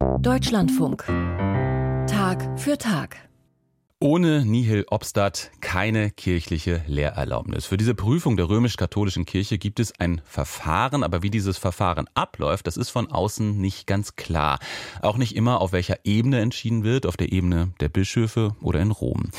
Deutschlandfunk. Tag für Tag. Ohne Nihil Obstat keine kirchliche Lehrerlaubnis. Für diese Prüfung der römisch-katholischen Kirche gibt es ein Verfahren, aber wie dieses Verfahren abläuft, das ist von außen nicht ganz klar. Auch nicht immer, auf welcher Ebene entschieden wird, auf der Ebene der Bischöfe oder in Rom.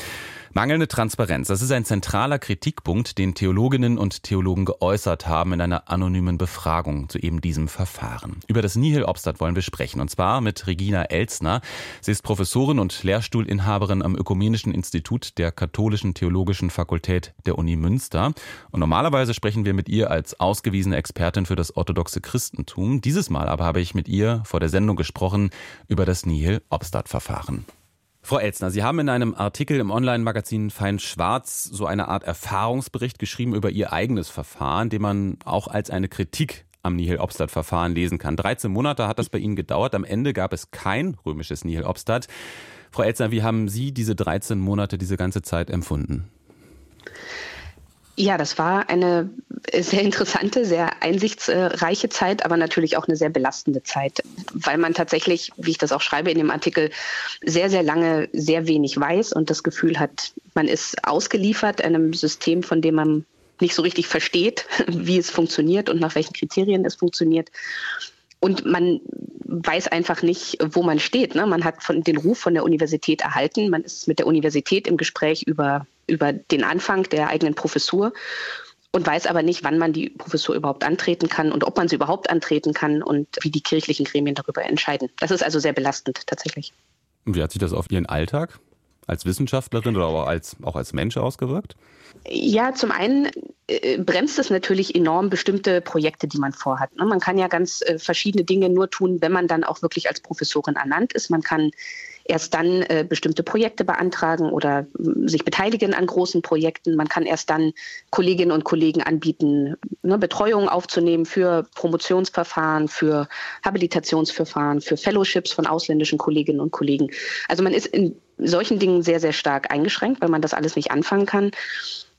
Mangelnde Transparenz, das ist ein zentraler Kritikpunkt, den Theologinnen und Theologen geäußert haben in einer anonymen Befragung zu eben diesem Verfahren. Über das Nihil Obstat wollen wir sprechen, und zwar mit Regina Elzner. Sie ist Professorin und Lehrstuhlinhaberin am Ökumenischen Institut der Katholischen Theologischen Fakultät der Uni Münster. Und normalerweise sprechen wir mit ihr als ausgewiesene Expertin für das orthodoxe Christentum. Dieses Mal aber habe ich mit ihr vor der Sendung gesprochen über das Nihil Obstat Verfahren. Frau Elzner, Sie haben in einem Artikel im Online-Magazin Fein Schwarz so eine Art Erfahrungsbericht geschrieben über Ihr eigenes Verfahren, den man auch als eine Kritik am Nihil-Obstat-Verfahren lesen kann. 13 Monate hat das bei Ihnen gedauert. Am Ende gab es kein römisches Nihil-Obstat. Frau Elzner, wie haben Sie diese 13 Monate, diese ganze Zeit empfunden? Ja, das war eine sehr interessante, sehr einsichtsreiche Zeit, aber natürlich auch eine sehr belastende Zeit, weil man tatsächlich, wie ich das auch schreibe in dem Artikel, sehr, sehr lange sehr wenig weiß und das Gefühl hat, man ist ausgeliefert einem System, von dem man nicht so richtig versteht, wie es funktioniert und nach welchen Kriterien es funktioniert. Und man weiß einfach nicht, wo man steht. Ne? Man hat von, den Ruf von der Universität erhalten. Man ist mit der Universität im Gespräch über, über den Anfang der eigenen Professur und weiß aber nicht, wann man die Professur überhaupt antreten kann und ob man sie überhaupt antreten kann und wie die kirchlichen Gremien darüber entscheiden. Das ist also sehr belastend tatsächlich. Und wie hat sich das auf Ihren Alltag als Wissenschaftlerin oder auch als, auch als Mensch ausgewirkt? Ja, zum einen äh, bremst es natürlich enorm bestimmte Projekte, die man vorhat. Ne? Man kann ja ganz äh, verschiedene Dinge nur tun, wenn man dann auch wirklich als Professorin ernannt ist. Man kann erst dann äh, bestimmte Projekte beantragen oder sich beteiligen an großen Projekten. Man kann erst dann Kolleginnen und Kollegen anbieten, ne, Betreuung aufzunehmen für Promotionsverfahren, für Habilitationsverfahren, für Fellowships von ausländischen Kolleginnen und Kollegen. Also man ist in solchen Dingen sehr, sehr stark eingeschränkt, weil man das alles nicht anfangen kann.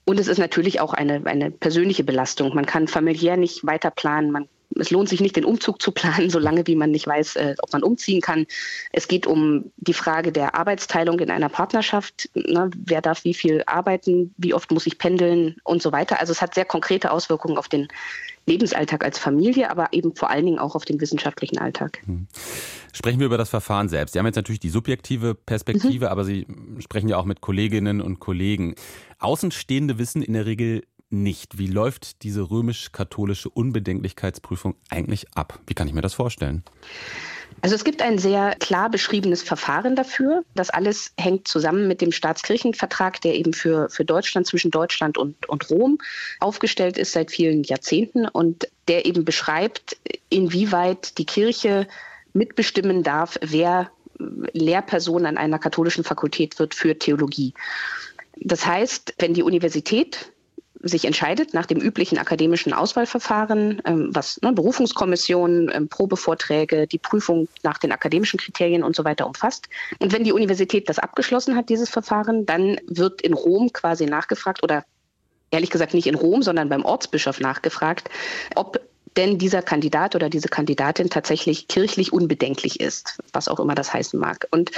Und es ist natürlich auch eine, eine persönliche Belastung. Man kann familiär nicht weiter planen. Man, es lohnt sich nicht, den Umzug zu planen, solange wie man nicht weiß, äh, ob man umziehen kann. Es geht um die Frage der Arbeitsteilung in einer Partnerschaft. Ne? Wer darf wie viel arbeiten? Wie oft muss ich pendeln und so weiter? Also es hat sehr konkrete Auswirkungen auf den Lebensalltag als Familie, aber eben vor allen Dingen auch auf den wissenschaftlichen Alltag. Hm. Sprechen wir über das Verfahren selbst. Sie haben jetzt natürlich die subjektive Perspektive, mhm. aber Sie sprechen ja auch mit Kolleginnen und Kollegen. Außenstehende wissen in der Regel nicht, wie läuft diese römisch-katholische Unbedenklichkeitsprüfung eigentlich ab? Wie kann ich mir das vorstellen? Also es gibt ein sehr klar beschriebenes Verfahren dafür. Das alles hängt zusammen mit dem Staatskirchenvertrag, der eben für, für Deutschland zwischen Deutschland und, und Rom aufgestellt ist seit vielen Jahrzehnten und der eben beschreibt, inwieweit die Kirche mitbestimmen darf, wer Lehrperson an einer katholischen Fakultät wird für Theologie. Das heißt, wenn die Universität sich entscheidet nach dem üblichen akademischen Auswahlverfahren, ähm, was ne, Berufungskommission, ähm, Probevorträge, die Prüfung nach den akademischen Kriterien und so weiter umfasst. Und wenn die Universität das abgeschlossen hat, dieses Verfahren, dann wird in Rom quasi nachgefragt oder ehrlich gesagt nicht in Rom, sondern beim Ortsbischof nachgefragt, ob denn dieser Kandidat oder diese Kandidatin tatsächlich kirchlich unbedenklich ist, was auch immer das heißen mag. Und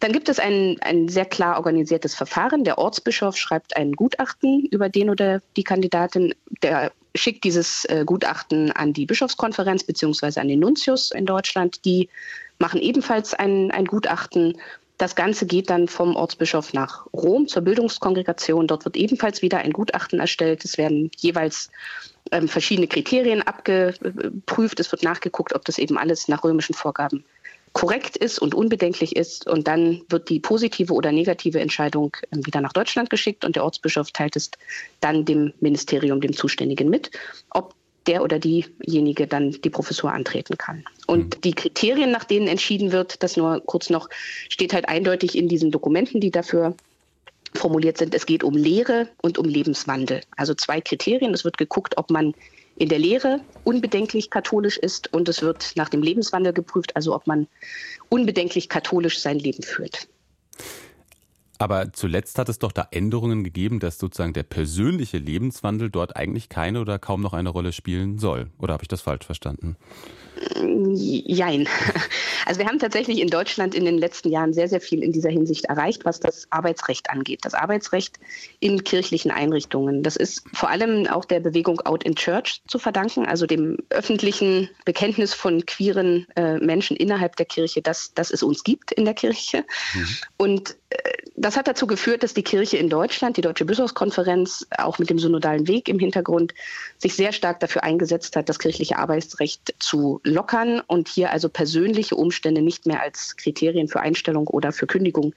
dann gibt es ein, ein sehr klar organisiertes Verfahren. Der Ortsbischof schreibt ein Gutachten über den oder die Kandidatin. Der schickt dieses äh, Gutachten an die Bischofskonferenz beziehungsweise an den Nuntius in Deutschland. Die machen ebenfalls ein, ein Gutachten. Das Ganze geht dann vom Ortsbischof nach Rom zur Bildungskongregation. Dort wird ebenfalls wieder ein Gutachten erstellt. Es werden jeweils ähm, verschiedene Kriterien abgeprüft. Es wird nachgeguckt, ob das eben alles nach römischen Vorgaben korrekt ist und unbedenklich ist. Und dann wird die positive oder negative Entscheidung ähm, wieder nach Deutschland geschickt und der Ortsbischof teilt es dann dem Ministerium, dem Zuständigen mit, ob der oder diejenige dann die Professur antreten kann. Und mhm. die Kriterien, nach denen entschieden wird, das nur kurz noch, steht halt eindeutig in diesen Dokumenten, die dafür formuliert sind. Es geht um Lehre und um Lebenswandel. Also zwei Kriterien. Es wird geguckt, ob man in der Lehre unbedenklich katholisch ist und es wird nach dem Lebenswandel geprüft, also ob man unbedenklich katholisch sein Leben führt. Aber zuletzt hat es doch da Änderungen gegeben, dass sozusagen der persönliche Lebenswandel dort eigentlich keine oder kaum noch eine Rolle spielen soll. Oder habe ich das falsch verstanden? Jein. Also wir haben tatsächlich in Deutschland in den letzten Jahren sehr, sehr viel in dieser Hinsicht erreicht, was das Arbeitsrecht angeht. Das Arbeitsrecht in kirchlichen Einrichtungen. Das ist vor allem auch der Bewegung Out in Church zu verdanken, also dem öffentlichen Bekenntnis von queeren äh, Menschen innerhalb der Kirche, dass, dass es uns gibt in der Kirche. Mhm. Und das hat dazu geführt, dass die Kirche in Deutschland, die Deutsche Bischofskonferenz, auch mit dem synodalen Weg im Hintergrund, sich sehr stark dafür eingesetzt hat, das kirchliche Arbeitsrecht zu lockern und hier also persönliche Umstände nicht mehr als Kriterien für Einstellung oder für Kündigung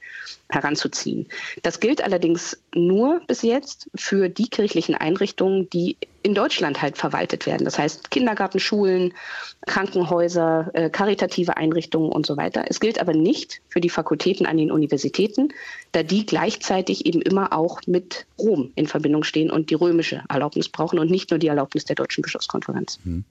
heranzuziehen. Das gilt allerdings nur bis jetzt für die kirchlichen Einrichtungen, die in Deutschland halt verwaltet werden. Das heißt Kindergarten, Schulen, Krankenhäuser, äh, karitative Einrichtungen und so weiter. Es gilt aber nicht für die Fakultäten an den Universitäten, da die gleichzeitig eben immer auch mit Rom in Verbindung stehen und die römische Erlaubnis brauchen und nicht nur die Erlaubnis der Deutschen Bischofskonferenz. Hm.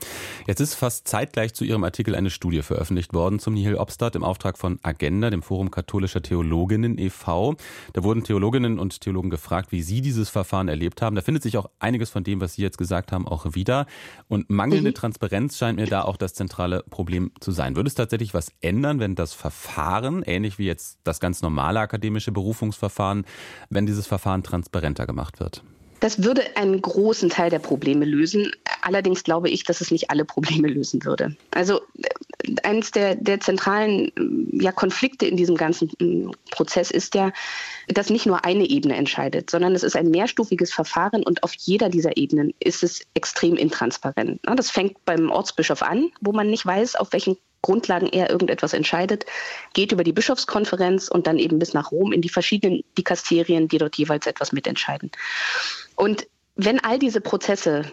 Jetzt ist fast zeitgleich zu Ihrem Artikel eine Studie veröffentlicht worden zum Nihil Obstat im Auftrag von Agenda, dem Forum katholischer Theologinnen e.V. Da wurden Theologinnen und Theologen gefragt, wie sie dieses Verfahren erlebt haben. Da findet sich auch einiges von dem, was Sie jetzt gesagt haben, auch wieder. Und mangelnde mhm. Transparenz scheint mir da auch das zentrale Problem zu sein. Würde es tatsächlich was ändern, wenn das Verfahren, ähnlich wie jetzt das ganz normale akademische Berufungsverfahren, wenn dieses Verfahren transparenter gemacht wird? Das würde einen großen Teil der Probleme lösen. Allerdings glaube ich, dass es nicht alle Probleme lösen würde. Also äh, eines der, der zentralen äh, ja, Konflikte in diesem ganzen äh, Prozess ist ja, dass nicht nur eine Ebene entscheidet, sondern es ist ein mehrstufiges Verfahren und auf jeder dieser Ebenen ist es extrem intransparent. Das fängt beim Ortsbischof an, wo man nicht weiß, auf welchen Grundlagen er irgendetwas entscheidet, geht über die Bischofskonferenz und dann eben bis nach Rom in die verschiedenen Dikasterien, die dort jeweils etwas mitentscheiden. Und wenn all diese Prozesse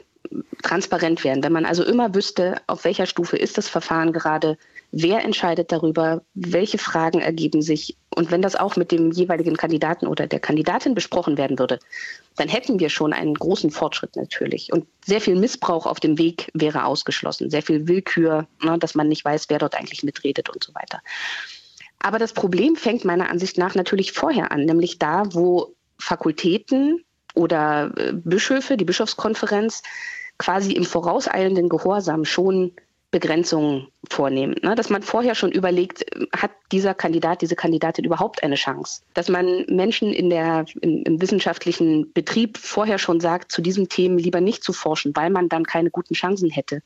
transparent wären, wenn man also immer wüsste, auf welcher Stufe ist das Verfahren gerade, wer entscheidet darüber, welche Fragen ergeben sich und wenn das auch mit dem jeweiligen Kandidaten oder der Kandidatin besprochen werden würde, dann hätten wir schon einen großen Fortschritt natürlich. Und sehr viel Missbrauch auf dem Weg wäre ausgeschlossen, sehr viel Willkür, ne, dass man nicht weiß, wer dort eigentlich mitredet und so weiter. Aber das Problem fängt meiner Ansicht nach natürlich vorher an, nämlich da, wo Fakultäten oder äh, Bischöfe, die Bischofskonferenz, quasi im vorauseilenden Gehorsam schon Begrenzungen vornehmen. Ne? Dass man vorher schon überlegt, hat dieser Kandidat, diese Kandidatin überhaupt eine Chance? Dass man Menschen in der, im, im wissenschaftlichen Betrieb vorher schon sagt, zu diesen Themen lieber nicht zu forschen, weil man dann keine guten Chancen hätte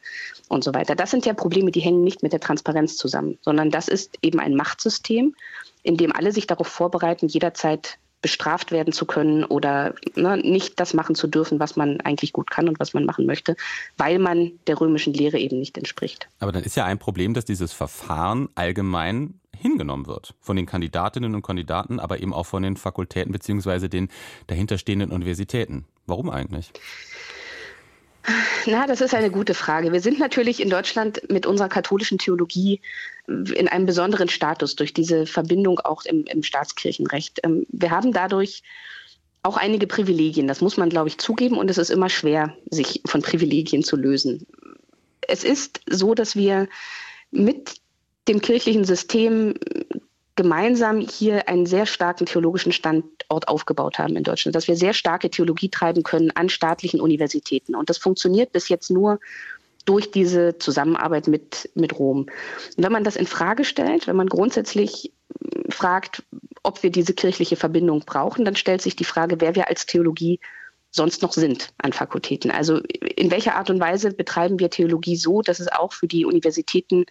und so weiter. Das sind ja Probleme, die hängen nicht mit der Transparenz zusammen, sondern das ist eben ein Machtsystem, in dem alle sich darauf vorbereiten, jederzeit bestraft werden zu können oder ne, nicht das machen zu dürfen, was man eigentlich gut kann und was man machen möchte, weil man der römischen Lehre eben nicht entspricht. Aber dann ist ja ein Problem, dass dieses Verfahren allgemein hingenommen wird von den Kandidatinnen und Kandidaten, aber eben auch von den Fakultäten beziehungsweise den dahinterstehenden Universitäten. Warum eigentlich? Na, das ist eine gute Frage. Wir sind natürlich in Deutschland mit unserer katholischen Theologie in einem besonderen Status durch diese Verbindung auch im, im Staatskirchenrecht. Ähm, wir haben dadurch auch einige Privilegien. Das muss man, glaube ich, zugeben. Und es ist immer schwer, sich von Privilegien zu lösen. Es ist so, dass wir mit dem kirchlichen System gemeinsam hier einen sehr starken theologischen Standort aufgebaut haben in Deutschland, dass wir sehr starke Theologie treiben können an staatlichen Universitäten. Und das funktioniert bis jetzt nur durch diese Zusammenarbeit mit, mit Rom. Und wenn man das in Frage stellt, wenn man grundsätzlich fragt, ob wir diese kirchliche Verbindung brauchen, dann stellt sich die Frage, wer wir als Theologie sonst noch sind an Fakultäten. Also in welcher Art und Weise betreiben wir Theologie so, dass es auch für die Universitäten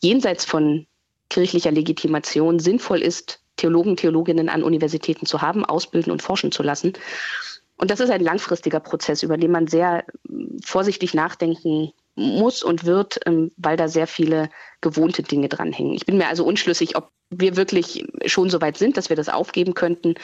jenseits von kirchlicher Legitimation sinnvoll ist, Theologen, Theologinnen an Universitäten zu haben, ausbilden und forschen zu lassen. Und das ist ein langfristiger Prozess, über den man sehr ähm, vorsichtig nachdenken muss und wird, ähm, weil da sehr viele gewohnte Dinge dranhängen. Ich bin mir also unschlüssig, ob wir wirklich schon so weit sind, dass wir das aufgeben könnten.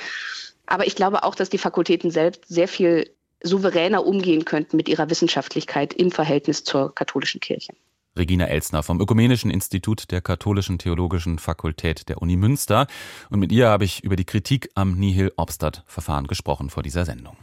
Aber ich glaube auch, dass die Fakultäten selbst sehr viel souveräner umgehen könnten mit ihrer Wissenschaftlichkeit im Verhältnis zur katholischen Kirche. Regina Elsner vom Ökumenischen Institut der Katholischen Theologischen Fakultät der Uni Münster. Und mit ihr habe ich über die Kritik am Nihil Obstat Verfahren gesprochen vor dieser Sendung.